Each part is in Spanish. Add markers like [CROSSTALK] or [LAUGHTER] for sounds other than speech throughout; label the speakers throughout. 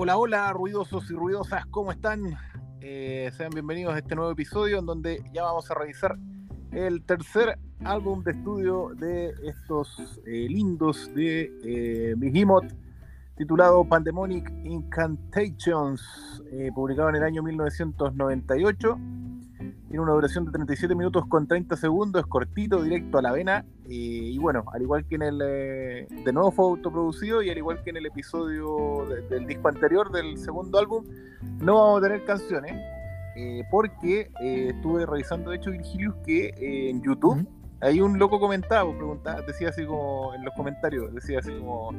Speaker 1: Hola, hola, ruidosos y ruidosas, ¿cómo están? Eh, sean bienvenidos a este nuevo episodio en donde ya vamos a revisar el tercer álbum de estudio de estos eh, lindos de eh, titulado Pandemonic Incantations, eh, publicado en el año 1998. Tiene una duración de 37 minutos con 30 segundos, es cortito, directo a la vena. y bueno, al igual que en el. eh, de nuevo fue autoproducido y al igual que en el episodio de- del disco anterior, del segundo álbum, no vamos a tener canciones. eh, porque eh, estuve revisando, de hecho, Virgilius, que en YouTube hay un loco comentaba, preguntaba, decía así como en los comentarios, decía así como.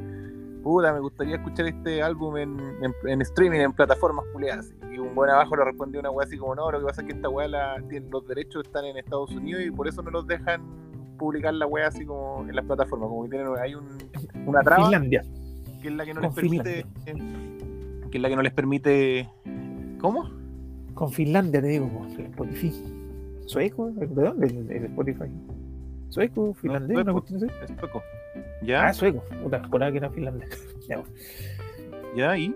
Speaker 1: Puta, me gustaría escuchar este álbum en, en- en streaming, en plataformas culiadas. Y un buen abajo le respondió una weá así como, no, lo que pasa es que esta weá, la, tiene- los derechos están en Estados Unidos y por eso no los dejan publicar la weá así como en las plataformas. Como que tienen, hay un, una traba
Speaker 2: Finlandia.
Speaker 1: que es la que no
Speaker 2: Con
Speaker 1: les permite... Que es la que no les permite... ¿Cómo?
Speaker 2: Con Finlandia te digo, el Spotify. ¿Sueco? ¿De dónde el Spotify? ¿Sueco? ¿Finlandés?
Speaker 1: sueco. Es. ¿Ya?
Speaker 2: Ah, sueco. Puta, por que era finlandés. [LAUGHS] ¿Ya?
Speaker 1: ¿Y?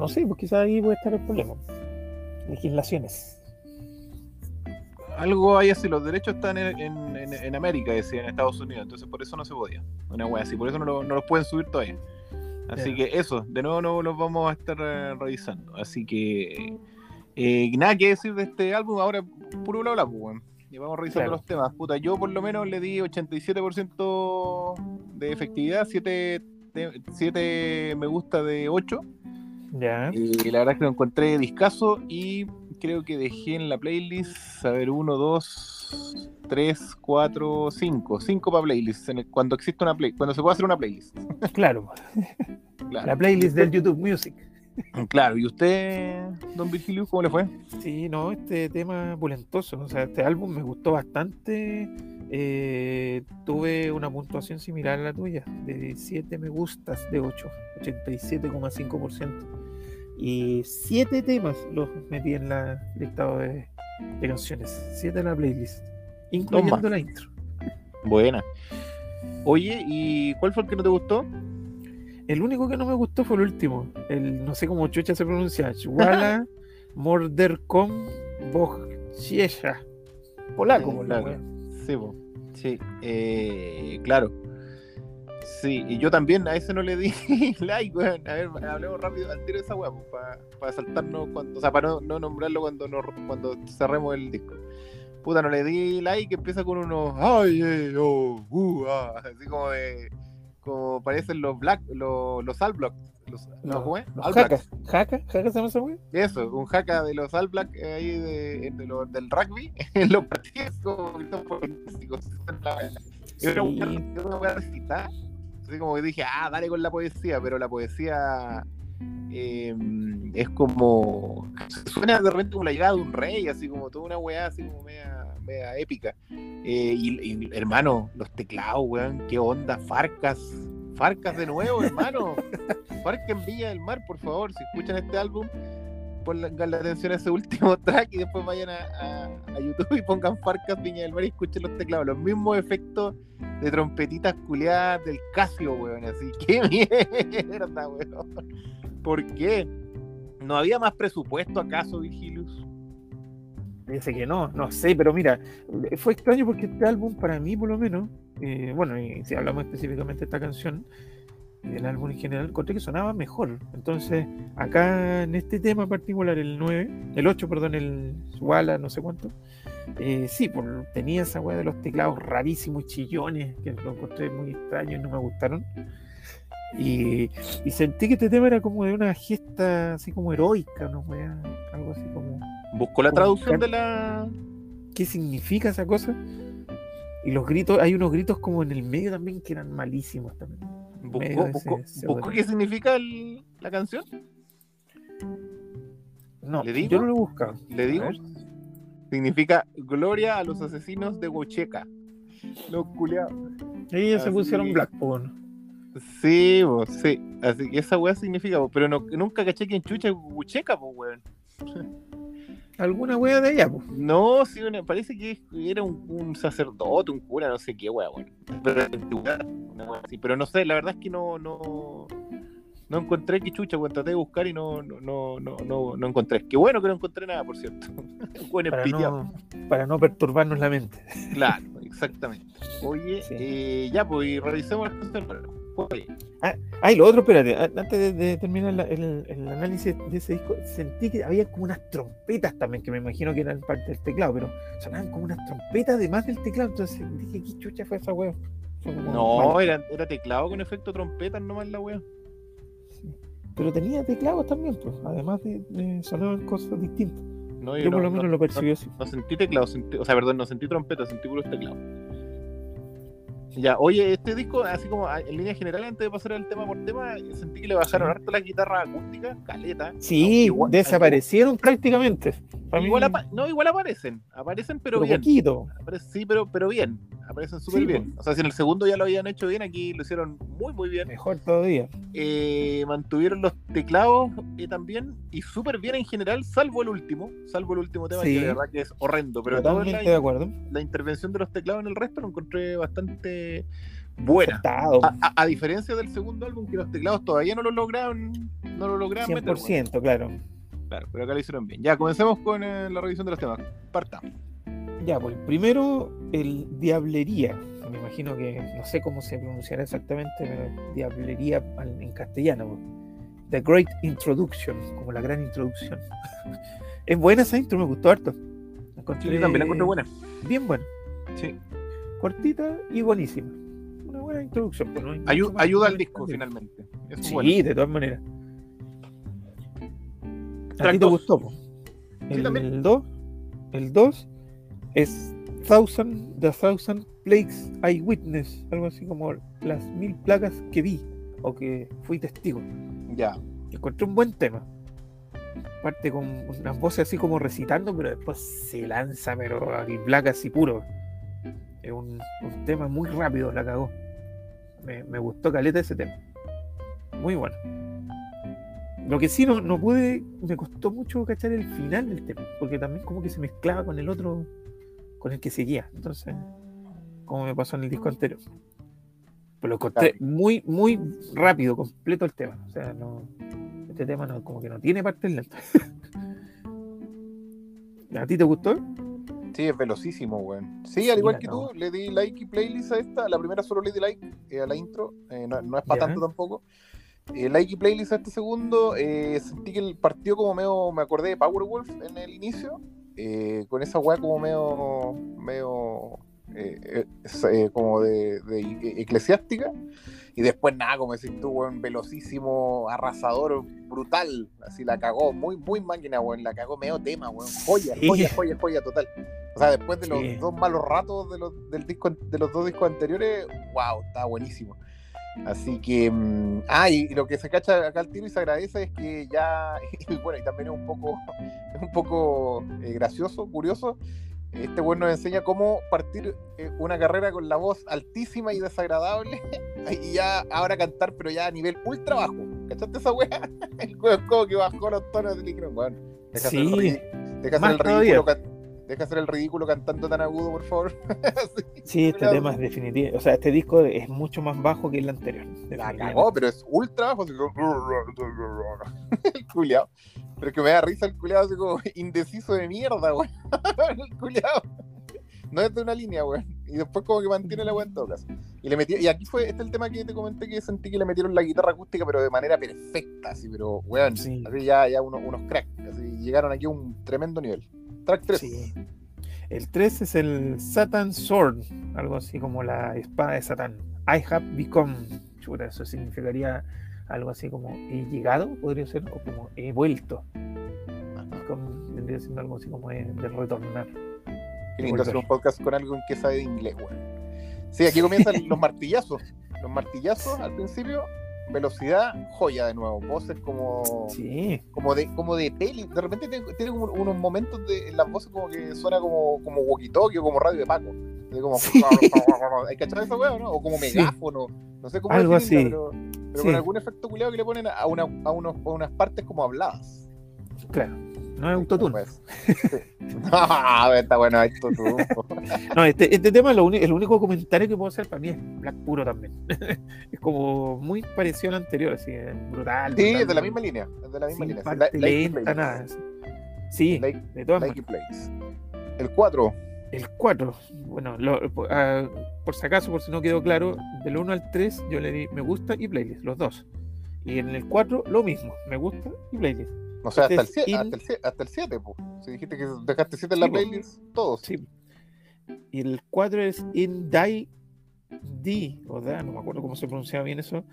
Speaker 2: No sé, pues quizás ahí puede estar el problema. Legislaciones.
Speaker 1: algo hay así, los derechos están en, en, en- en América, decía, en Estados Unidos, entonces por eso no se podía. Una wea así, por eso no, lo- no los pueden subir todavía. Así que eso, de nuevo no los vamos a estar eh, revisando. Así que eh, nada que decir de este álbum, ahora puro bla bla, pues. Y vamos revisando
Speaker 2: Claro.
Speaker 1: los temas. Puta, yo por lo menos le di 87% de efectividad, 7, 7 me gusta de 8. Y la verdad es que lo encontré discaso y creo que dejé en la playlist, a ver, 1, 2, 3, 4, 5. 5 para playlist, en el- cuando existe una play, cuando se puede hacer una playlist. [LAUGHS]
Speaker 2: Claro.
Speaker 1: Claro,
Speaker 2: La playlist del YouTube Music. [LAUGHS]
Speaker 1: claro. ¿y usted, don Virgilio, cómo le fue?
Speaker 2: Sí, no, este tema pulentoso. O sea, este álbum me gustó bastante. Eh, tuve una puntuación similar a la tuya, de 7 me gustas de 8, 87,5%. Y 7 temas los metí en la listado de, de canciones. 7 en la playlist, incluyendo
Speaker 1: Toma.
Speaker 2: la intro.
Speaker 1: Buena. Oye, ¿y cuál fue el que no te gustó?
Speaker 2: El único que no me gustó fue el último. El, no sé cómo chucha se pronuncia. Chwala [LAUGHS] Morderkom Bochesha. Polaco, wea.
Speaker 1: Sí, po. sí, eh, claro. Sí, y yo también a ese no le di [LAUGHS] like, weón. A ver, hablemos rápido al tiro de esa weá, para saltarnos cuando, o sea, para no, no nombrarlo cuando nos, cuando cerremos el disco. Puta, no le di like, empieza con unos ay, eh, oh, uh, ah", así como de como parecen los black, los, los all black, los,
Speaker 2: Los,
Speaker 1: ¿cómo es?
Speaker 2: los
Speaker 1: All. Blacks.
Speaker 2: ¿Jaca? ¿Jaca se llama esa wea?
Speaker 1: Eso, un jaca de los All Black eh, ahí de, de del rugby [LAUGHS] en los partidos como. Así como que dije, ah, dale con la poesía, pero la poesía eh, es como. Suena de repente como la llegada de un rey, así como toda una weá, así como media, media épica. Eh, y, y, hermano, los teclados, weón, qué onda, Farcas. Farcas de nuevo, [LAUGHS] hermano. Farcas en Villa del Mar, por favor, si escuchan este álbum, pongan la atención a ese último [LAUGHS] track y después vayan a, a- a YouTube y pongan Farcas Viña del Mar y escuchen los teclados. Los mismos efectos de trompetitas culiadas del Casio, weón. Así, [LAUGHS] qué mierda, weón. ¿Por qué? ¿No había más presupuesto acaso, Virgilius?
Speaker 2: Dice que no, no sé, pero mira, fue extraño porque este álbum para mí por lo menos, eh, bueno, y si hablamos específicamente de esta canción, del álbum en general, encontré que sonaba mejor. Entonces, acá en este tema particular, el 9, el 8, perdón, el Wala, no sé cuánto, eh, sí, por, tenía esa weá de los teclados rarísimos, chillones, que lo encontré muy extraño y no me gustaron. Y, sentí que este tema era como de una gesta así como heroica, ¿no? Weá? Algo así como...
Speaker 1: Buscó la traducción de la.
Speaker 2: qué significa esa cosa. Y los gritos, hay unos gritos como en el medio también que eran malísimos también.
Speaker 1: Buscó, buscó,
Speaker 2: ese
Speaker 1: buscó
Speaker 2: pseudo-
Speaker 1: qué significa el- la canción.
Speaker 2: No,
Speaker 1: ¿Le digo?
Speaker 2: yo no lo he buscado.
Speaker 1: ¿Le digo? Significa gloria a los asesinos de Huacheca. Los culiados.
Speaker 2: Ellos se pusieron black, po, ¿no?
Speaker 1: Sí, sí. Así que esa weá significa, bo, pero no, nunca caché que en chucha es Huacheca, pues weón.
Speaker 2: Alguna wea de ella, po.
Speaker 1: No, sí, una- parece que era un, un sacerdote, un cura, no sé qué, weá, weón. Pero, una weá así, pero no sé, la verdad es que no, no, No encontré que chucha, weón. Traté de buscar y no, no, no, no, no, no encontré. Qué bueno que no encontré nada, por cierto. [LAUGHS] Bueno,
Speaker 2: para, no, para no perturbarnos la mente.
Speaker 1: Claro, exactamente. Oye,
Speaker 2: Sí.
Speaker 1: eh, ya, pues, y revisemos las cosas. Oye,
Speaker 2: Ah, y lo otro, espérate, antes de, de terminar la- el, el análisis de ese disco, sentí que había como unas trompetas también, que me imagino que eran parte del teclado, pero sonaban como unas trompetas además del teclado, entonces dije, ¿qué chucha fue esa como
Speaker 1: No, era, era teclado con efecto trompeta nomás la.
Speaker 2: Sí. Pero tenía teclados también, pues, además de, de sonaban cosas distintas.
Speaker 1: No,
Speaker 2: Yo
Speaker 1: no,
Speaker 2: por lo menos
Speaker 1: no,
Speaker 2: lo percibí así.
Speaker 1: no sentí teclado, sentí- o sea, perdón, no sentí trompeta, sentí puros teclados. Ya, oye, este disco, así como a- en línea general, antes de pasar al tema por tema, sentí que le bajaron
Speaker 2: Sí.
Speaker 1: harto las guitarras acústicas, caleta.
Speaker 2: Sí,
Speaker 1: igual-
Speaker 2: desaparecieron prácticamente.
Speaker 1: Igual no, igual aparecen, aparecen pero,
Speaker 2: pero
Speaker 1: bien.
Speaker 2: poquito.
Speaker 1: Sí, pero, pero bien, aparecen súper
Speaker 2: Sí,
Speaker 1: bien. O sea, si en el segundo ya lo habían hecho bien, aquí lo hicieron muy, muy bien.
Speaker 2: Mejor todavía.
Speaker 1: Eh, mantuvieron los teclados eh, también y súper bien en general, salvo el último, salvo el último tema
Speaker 2: Sí.
Speaker 1: que de verdad que es horrendo, pero
Speaker 2: Totalmente
Speaker 1: la,
Speaker 2: de acuerdo.
Speaker 1: la intervención de los teclados en el resto lo encontré bastante buena. A, a- a diferencia del segundo álbum, que los teclados todavía no lo lograron, no lo lograron meter,
Speaker 2: 100%, claro.
Speaker 1: Claro, pero acá lo hicieron bien. Ya, comencemos con eh, la revisión de los temas. Partamos.
Speaker 2: Ya, pues primero el Diablería. Me imagino que no sé cómo se pronunciará exactamente, pero Diablería en castellano. pues. The Great Introduction, como la gran introducción. [LAUGHS] es buena esa intro, me gustó harto. La encontré
Speaker 1: Sí, yo también la encontré buena.
Speaker 2: Bien buena,
Speaker 1: Sí.
Speaker 2: cortita y buenísima. Una buena introducción. pues, no
Speaker 1: Ayu- ayuda al disco, finalmente. Es
Speaker 2: Sí,
Speaker 1: bueno.
Speaker 2: de todas maneras. ¿A ti te gustó? po? El 2 el 2 es Thousand, The Thousand Plagues I Witness, algo así como las mil plagas que vi o que fui testigo.
Speaker 1: Ya.
Speaker 2: Encontré un buen tema. Parte con unas voces así como recitando, pero después se lanza, pero al black así puro. Es un, un tema muy rápido, la cagó. Me, me gustó caleta ese tema. Muy bueno. Lo que sí no, no pude, me costó mucho cachar el final del tema, porque también como que se mezclaba con el otro, con el que seguía. Entonces, como me pasó en el disco anterior. Pero lo encontré muy, muy rápido, completo el tema. O sea, no, este tema no, como que no tiene partes [LAUGHS] lentas. ¿A ti te gustó?
Speaker 1: Sí, es velocísimo, weón. Sí, al igual que
Speaker 2: cagó.
Speaker 1: tú, le di like y playlist a esta. La primera solo le di like eh, a la intro. eh, no, no es para tanto tampoco. Eh, like y playlist a este segundo. eh, sentí que el partido como medio. Me acordé de Powerwolf en el inicio. Eh, con esa weá como medio. medio. eh, eh, eh, como de, de eclesiástica. Y después nada, como decís tú, weón, velocísimo, arrasador, brutal. Así la cagó, muy, muy máquina, weón. La cagó medio tema, weón. Joya,
Speaker 2: Sí.
Speaker 1: joya, joya, joya total. O sea, después de los
Speaker 2: Sí.
Speaker 1: dos malos ratos de los, del disco, de los dos discos anteriores, wow, está buenísimo. Así que, mm, ah, y, lo que se cacha acá al tiro y se agradece es que ya, [LAUGHS] y bueno, y también es un poco, [LAUGHS] es un poco eh, gracioso, curioso. Este bueno nos enseña cómo partir eh, una carrera con la voz altísima y desagradable [LAUGHS] y ya ahora cantar, pero ya a nivel ultra bajo. ¿Cachaste esa wea? El como que bajó los tonos le dijeron, bueno, deja el
Speaker 2: Sí,
Speaker 1: deja el ridículo, can- deja hacer el ridículo cantando tan agudo, por favor. [LAUGHS]
Speaker 2: Sí, este tema es definitivo. O sea, este disco es mucho más bajo que el anterior.
Speaker 1: La cagó, pero es ultra bajo. Así como... el [LAUGHS] culiao. Pero es que me da risa el culiao así como [LAUGHS] indeciso de mierda, weón. el culiao. No es de una línea, weón. Y después como que mantiene la weón en todo caso. Y le metí, y aquí fue, este es el tema que te comenté que sentí que le metieron la guitarra acústica, pero de manera perfecta, así, pero weón,
Speaker 2: Sí.
Speaker 1: así ya, ya unos, unos cracks, así llegaron aquí a un tremendo nivel. Track 3.
Speaker 2: Sí. El 3 es el Satan Sword, algo así como la espada de Satán. I have become. Chuta, eso significaría algo así como he llegado, podría ser, o como he vuelto. Vendría siendo algo así como de, de retornar.
Speaker 1: Qué lindo hacer un podcast con algo en que sabe de inglés, weón. Sí, aquí comienzan [LAUGHS] los martillazos. Los martillazos al principio, velocidad, joya de nuevo. Voces como,
Speaker 2: Sí,
Speaker 1: como de, como de peli. De repente tiene, tiene como unos momentos de, en las voces como que suena como, como walkie-talkie o como radio de Paco. Como, [LAUGHS] ¿Hay cachado esa weá, no? O como
Speaker 2: Sí.
Speaker 1: megáfono. No sé cómo
Speaker 2: Algo así.
Speaker 1: pero, pero con algún efecto culiado que le ponen a, una, a, unos, a unas partes como habladas.
Speaker 2: claro. No es autotune.
Speaker 1: Pues, sí. No, [LAUGHS] está bueno esto tú. [LAUGHS]
Speaker 2: No, este, este tema, lo uni- el único comentario que puedo hacer para mí es Black Puro también. [LAUGHS] es como muy parecido al anterior, así, es brutal.
Speaker 1: Sí,
Speaker 2: brutal,
Speaker 1: es de la misma línea. Es de la misma línea.
Speaker 2: parte
Speaker 1: like
Speaker 2: lenta, nada. así. Sí,
Speaker 1: Like,
Speaker 2: de todas
Speaker 1: like
Speaker 2: maneras.
Speaker 1: plays. El 4.
Speaker 2: El 4, bueno, lo- por, ah, por si acaso, por si no quedó claro, del 1 al 3 yo le di me gusta y playlist, los dos. Y en el 4 lo mismo, me gusta y playlist.
Speaker 1: O sea, hasta el
Speaker 2: Este es
Speaker 1: 7,
Speaker 2: in-
Speaker 1: hasta el 7, hasta el 7, po. Si dijiste que dejaste 7 en la
Speaker 2: Sí,
Speaker 1: playlist, todos.
Speaker 2: Sí. Y el 4 es In Die D, o da, no me acuerdo cómo se pronunciaba bien eso.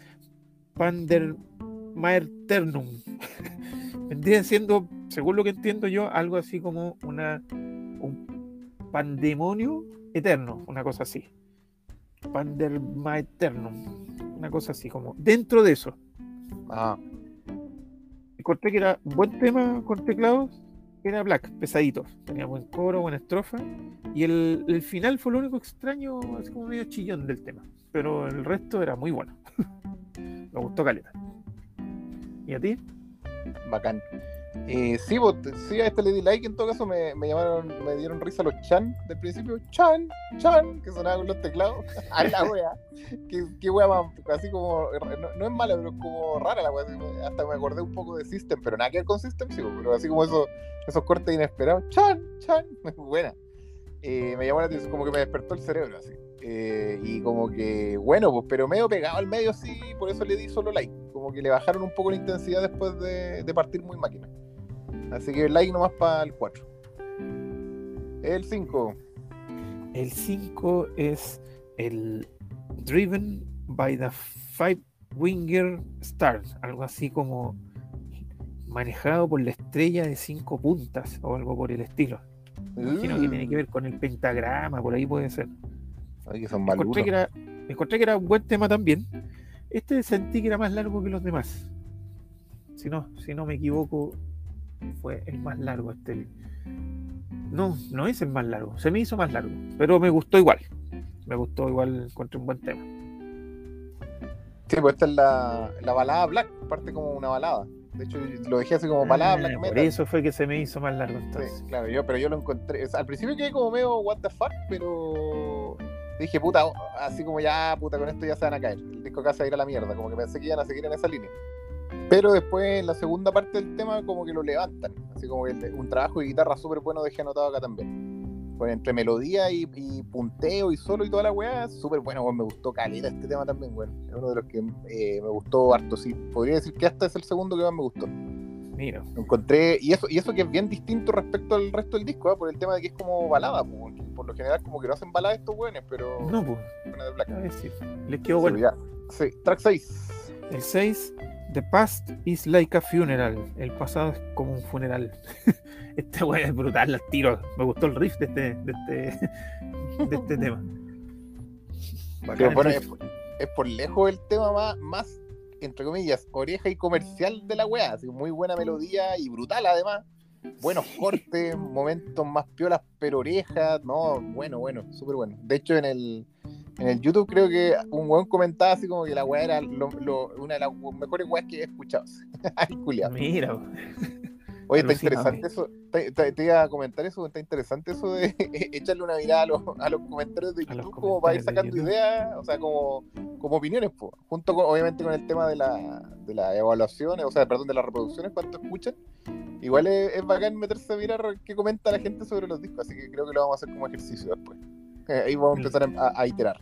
Speaker 2: Pandermaerternum. [LAUGHS] Vendría siendo, según lo que entiendo yo, algo así como una un pandemonio eterno, una cosa así. Pandermaeternum, una cosa así, como dentro de eso.
Speaker 1: Ah,
Speaker 2: Encontré que era buen tema con teclados, era black, pesadito. Tenía buen coro, buena estrofa. Y el, el final fue lo único extraño, así como medio chillón del tema. Pero el resto era muy bueno. [LAUGHS] Me gustó caleta. ¿Y a ti?
Speaker 1: bacán. Eh, sí, sí, a este le di like. En todo caso, me, me llamaron, me dieron risa los chan del principio. Chan, chan, que sonaba con los teclados. [LAUGHS] A la wea. Qué, qué wea más, así como. No, es mala, pero es como rara la wea. Hasta me acordé un poco de System, pero nada que ver con System, sí, pero así como esos, esos cortes inesperados. Chan, chan, [LAUGHS] buena. Eh, me llamó la atención, como que me despertó el cerebro así. Eh, y como que, bueno, pues, pero medio pegado al medio, sí, por eso le di solo like. Como que le bajaron un poco la intensidad después de, de partir muy máquina. Así que like nomás para el 4. El 5.
Speaker 2: El 5 es el Driven by the Five Winger Stars, algo así como manejado por la estrella de cinco puntas o algo por el estilo. Imagino que tiene que ver con el pentagrama, por ahí puede ser.
Speaker 1: Ay, que son
Speaker 2: Encontré
Speaker 1: malucos.
Speaker 2: que, era, encontré que era un buen tema también. Este sentí que era más largo que los demás. Si no, si no me equivoco, fue el más largo este. No, no es el más largo. Se me hizo más largo. Pero me gustó igual. Me gustó igual, encontré un buen tema.
Speaker 1: Sí, pues esta es la, la balada black, parte como una balada. De hecho, lo dejé así como balada
Speaker 2: Ah,
Speaker 1: black
Speaker 2: por
Speaker 1: metal.
Speaker 2: eso fue que se me hizo más largo
Speaker 1: Sí,
Speaker 2: entonces.
Speaker 1: claro, yo, pero yo lo encontré. o sea, al principio quedé como medio what the fuck, pero dije, puta, así como ya, puta, con esto ya se van a caer. El disco acá se va a ir a la mierda, como que pensé que iban a seguir en esa línea. Pero después, en la segunda parte del tema, como que lo levantan. Así como que el- un trabajo de guitarra súper bueno dejé anotado acá también. Pues entre melodía y, y punteo y solo y toda la weá, súper bueno, weón, me gustó caleta este tema también, weón. Es uno de los que eh, me gustó harto, sí. Podría decir que hasta es el segundo que más me gustó.
Speaker 2: Mira,
Speaker 1: Lo encontré, y eso, y eso que es bien distinto respecto al resto del disco, ¿ah? por el tema de que es como balada, por lo general como que no hacen balada estos weones, pero
Speaker 2: no, pues,
Speaker 1: buena de Black.
Speaker 2: a ver si les quedó
Speaker 1: Sí,
Speaker 2: bueno.
Speaker 1: ya. Sí, track 6.
Speaker 2: El 6, The Past is like a funeral. El pasado es como un funeral. [LAUGHS] este weón es brutal al tiro. Me gustó el riff de este, de este, de este [LAUGHS] tema.
Speaker 1: Pero bueno, es, es por lejos el tema más, más, entre comillas, oreja y comercial de la weá. Así, muy buena melodía y brutal además. Buenos cortes, momentos más piolas, pero orejas. No, bueno, bueno, súper bueno. De hecho, en el, en el YouTube creo que un weón comentaba así como que la weá era lo- lo- una de las mejores weas que he escuchado. [LAUGHS] Ay, culiao.
Speaker 2: Mira.
Speaker 1: Oye, está interesante eso. Te, te- te iba a comentar eso, está interesante eso de [LAUGHS] echarle una mirada a los, a los comentarios de YouTube como para ir sacando ideas, o sea, como, como opiniones, po. junto con, obviamente con el tema de la, de la evaluación, o sea, perdón, de las reproducciones, cuánto escuchan. Igual es, es bacán meterse a mirar qué comenta la gente sobre los discos, así que creo que lo vamos a hacer como ejercicio después. [LAUGHS] Ahí vamos a empezar a, a iterar.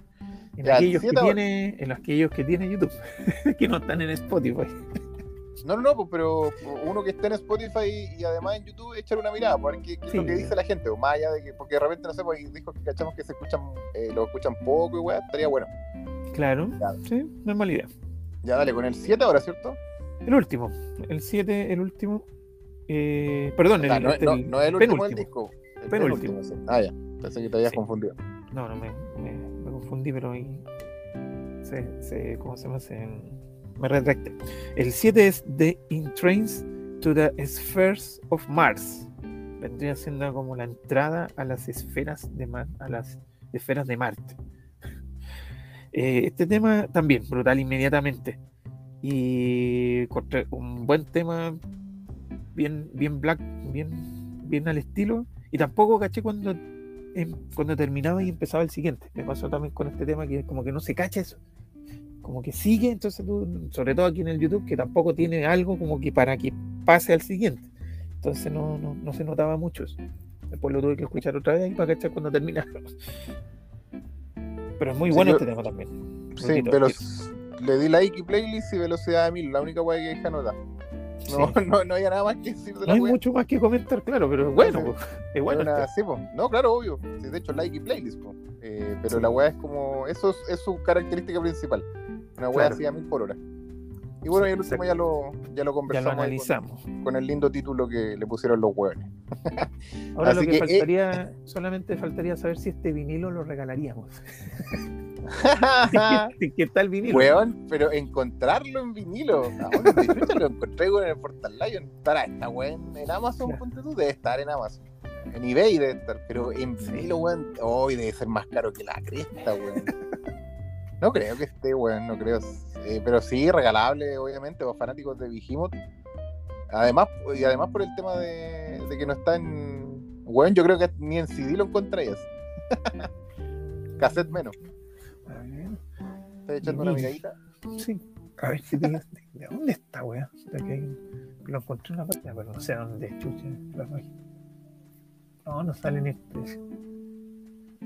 Speaker 2: en,
Speaker 1: Ya,
Speaker 2: aquellos que
Speaker 1: siete
Speaker 2: tiene, en aquellos que tiene YouTube, [LAUGHS] que no están en Spotify.
Speaker 1: No, no, no, pues, pero uno que esté en Spotify y además en YouTube, echar una mirada, para ver qué, qué es lo que dice la gente, o más allá de que, porque de repente, no sé, pues hay discos que cachamos que se escuchan, eh, lo escuchan poco y weá, estaría bueno.
Speaker 2: Claro,
Speaker 1: Claro.
Speaker 2: sí, normal idea.
Speaker 1: Ya dale, con el 7 ahora, ¿cierto?
Speaker 2: El último, el 7, el último. eh, perdón, el,
Speaker 1: no,
Speaker 2: este,
Speaker 1: no, es el último del
Speaker 2: penúltimo.
Speaker 1: disco. El
Speaker 2: Penúltimo.
Speaker 1: penúltimo, sí. Ah, ya, pensé que te habías
Speaker 2: Sí.
Speaker 1: confundido.
Speaker 2: No, no, me, confundí, pero ahí se, se, ¿cómo se llama? Se, me retracté. El 7 es The Entrance to the Spheres of Mars. Vendría siendo como la entrada a las esferas de Mar- a las esferas de Marte. [LAUGHS] Eh, este tema también, brutal inmediatamente. Y un buen tema bien, bien black, bien, bien al estilo. Y tampoco caché cuando, em, cuando terminaba y empezaba el siguiente. Me pasó también con este tema que como que no se cacha eso. Como que sigue, entonces tú, sobre todo aquí en el YouTube, que tampoco tiene algo como que para que pase al siguiente. Entonces no, no, no se notaba mucho eso. Después lo tuve que escuchar otra vez para cachar cuando termina. Pero es muy
Speaker 1: Sí,
Speaker 2: bueno
Speaker 1: yo-
Speaker 2: este tema también.
Speaker 1: Sí, pero le di like y playlist y velocidad de 1000, la única weá que deja no da. No,
Speaker 2: Sí. [LAUGHS]
Speaker 1: no, no había nada más que decir de
Speaker 2: No
Speaker 1: la
Speaker 2: hay
Speaker 1: weá.
Speaker 2: mucho más que comentar, claro, pero es bueno, po. es bueno.
Speaker 1: Una-
Speaker 2: este.
Speaker 1: sí, po. No, claro, obvio. Sí, de hecho, like y playlist, po. Eh, pero
Speaker 2: Sí.
Speaker 1: la weá es como. Eso es, es su característica principal. Una weá
Speaker 2: Claro.
Speaker 1: así a mil por hora. Y bueno, y el último ya lo, ya lo
Speaker 2: Ya lo
Speaker 1: conversamos
Speaker 2: analizamos.
Speaker 1: con, con el lindo título que le pusieron los hueones. [LAUGHS]
Speaker 2: Ahora
Speaker 1: Así
Speaker 2: lo que,
Speaker 1: que, eh,
Speaker 2: faltaría, [LAUGHS] solamente faltaría saber si este vinilo lo regalaríamos. [LAUGHS] ¿Qué, qué tal vinilo?
Speaker 1: Weón, pero encontrarlo en vinilo. ¿A dónde lo encontré en el Portal Lion? Estará esta weón en Amazon, ponte tú, debe estar en Amazon. En eBay debe estar, pero en vinilo, weón, hoy debe ser más caro que la cresta, weón. No creo que esté, weón, no creo. Eh, pero sí, regalable, obviamente, para fanáticos de Behemoth. Además, y además por el tema de, de que no está en. Weón, yo creo que ni en CD lo encontrarías. [LAUGHS] Cassette menos. Estoy echando una miradita.
Speaker 2: sí. A ver si te- ¿De dónde está, weón? Lo encontré en una página, pero no sé dónde chucha la página. No, no sale ni el precio.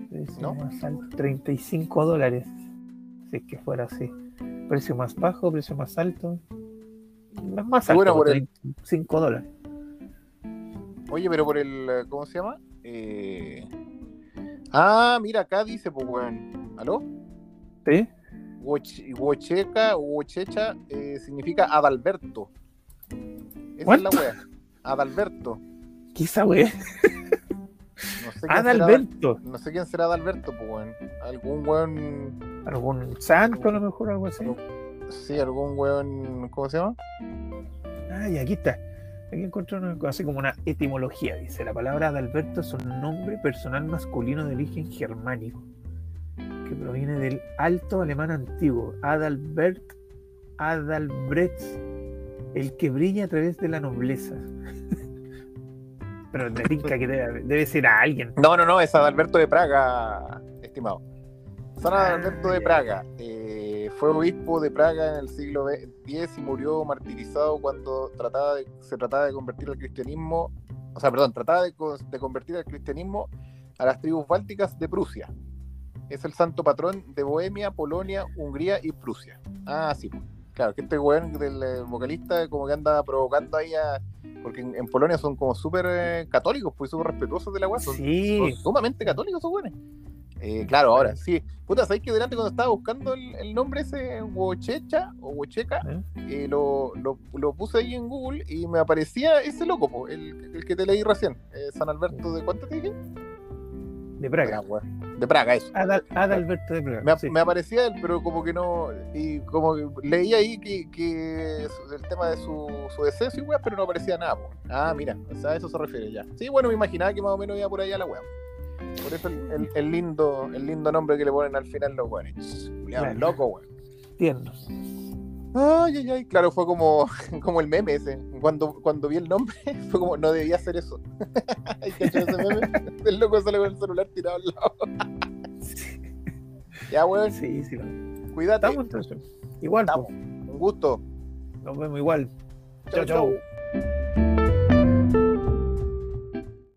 Speaker 2: Precio
Speaker 1: ¿No?
Speaker 2: alto, 35 dólares. Si es que fuera así. Precio más bajo, precio más alto. Más- alto,
Speaker 1: Bueno, por el-
Speaker 2: 35 dólares.
Speaker 1: Oye, pero por el. ¿Cómo se llama? Eh... Ah, mira, acá dice, pues, weón. ¿Aló?
Speaker 2: ¿Sí?
Speaker 1: Huoch- Huocheca, Huochecha eh, significa Adalberto. Esa
Speaker 2: What?
Speaker 1: es la wea. Adalberto.
Speaker 2: ¿Qué esa weá? [LAUGHS]
Speaker 1: No sé quién será
Speaker 2: Adalberto.
Speaker 1: Adal- No sé quién será Adalberto, pues, weón. Algún weón.
Speaker 2: ¿Algún santo a lo mejor? Algo así.
Speaker 1: Sí, algún weón. ¿Cómo se llama?
Speaker 2: Ah, y aquí está. Aquí encontré una así como una etimología. Dice: La palabra Adalberto es un nombre personal masculino de origen germánico que proviene del alto alemán antiguo. Adalbert, Adalbrecht, el que brilla a través de la nobleza. [LAUGHS] Pero me tinca que debe, debe ser a alguien.
Speaker 1: No, no, no, es Adalberto de Praga, estimado. San
Speaker 2: Ah,
Speaker 1: Adalberto de. Praga eh, fue obispo de Praga en el siglo X y murió martirizado cuando trataba de- se trataba de convertir al cristianismo, o sea, perdón, trataba de, co- de convertir al cristianismo a las tribus bálticas de Prusia. Es el santo patrón de Bohemia, Polonia, Hungría y Prusia. Ah, sí, claro, que este weón del eh, vocalista como que anda provocando ahí a... Porque en, en Polonia son como súper eh, católicos, pues súper respetuosos de la weá. Son,
Speaker 2: Sí,
Speaker 1: son sumamente católicos esos güeyes. Eh, claro, ahora, sí. Puta, ¿sabes que delante cuando estaba buscando el, el nombre ese, Wochecha o Wocheca,
Speaker 2: ¿Eh?
Speaker 1: eh, lo, lo, lo puse ahí en Google y me aparecía ese loco, po, el, el que te leí recién, San Alberto de cuánto te dije?
Speaker 2: De Praga.
Speaker 1: Praga, de Praga, eso.
Speaker 2: Adal- Adalberto de Praga.
Speaker 1: Me,
Speaker 2: sí.
Speaker 1: me aparecía él, pero como que no. Y como que leí ahí que, que el tema de su, su deceso y weá, pero no aparecía nada, po. Ah, mira, o sea, a eso se refiere ya. Sí, bueno, me imaginaba que más o menos iba por allá la weá. Por eso el, el- el lindo, el lindo nombre que le ponen al final los weones.
Speaker 2: Claro.
Speaker 1: loco, weón.
Speaker 2: Tierno.
Speaker 1: Ay, ay, ay. Claro, fue como, [LAUGHS] como el meme ese. Cuando, cuando vi el nombre, [LAUGHS] fue como, no debía hacer eso. [LAUGHS] Ese meme. El loco sale con el celular tirado al lado. Ya, weón,
Speaker 2: Sí, sí.
Speaker 1: cuídate.
Speaker 2: Estamos entonces. Igual,
Speaker 1: Estamos. Un gusto.
Speaker 2: Nos vemos igual. Chau.
Speaker 1: chau.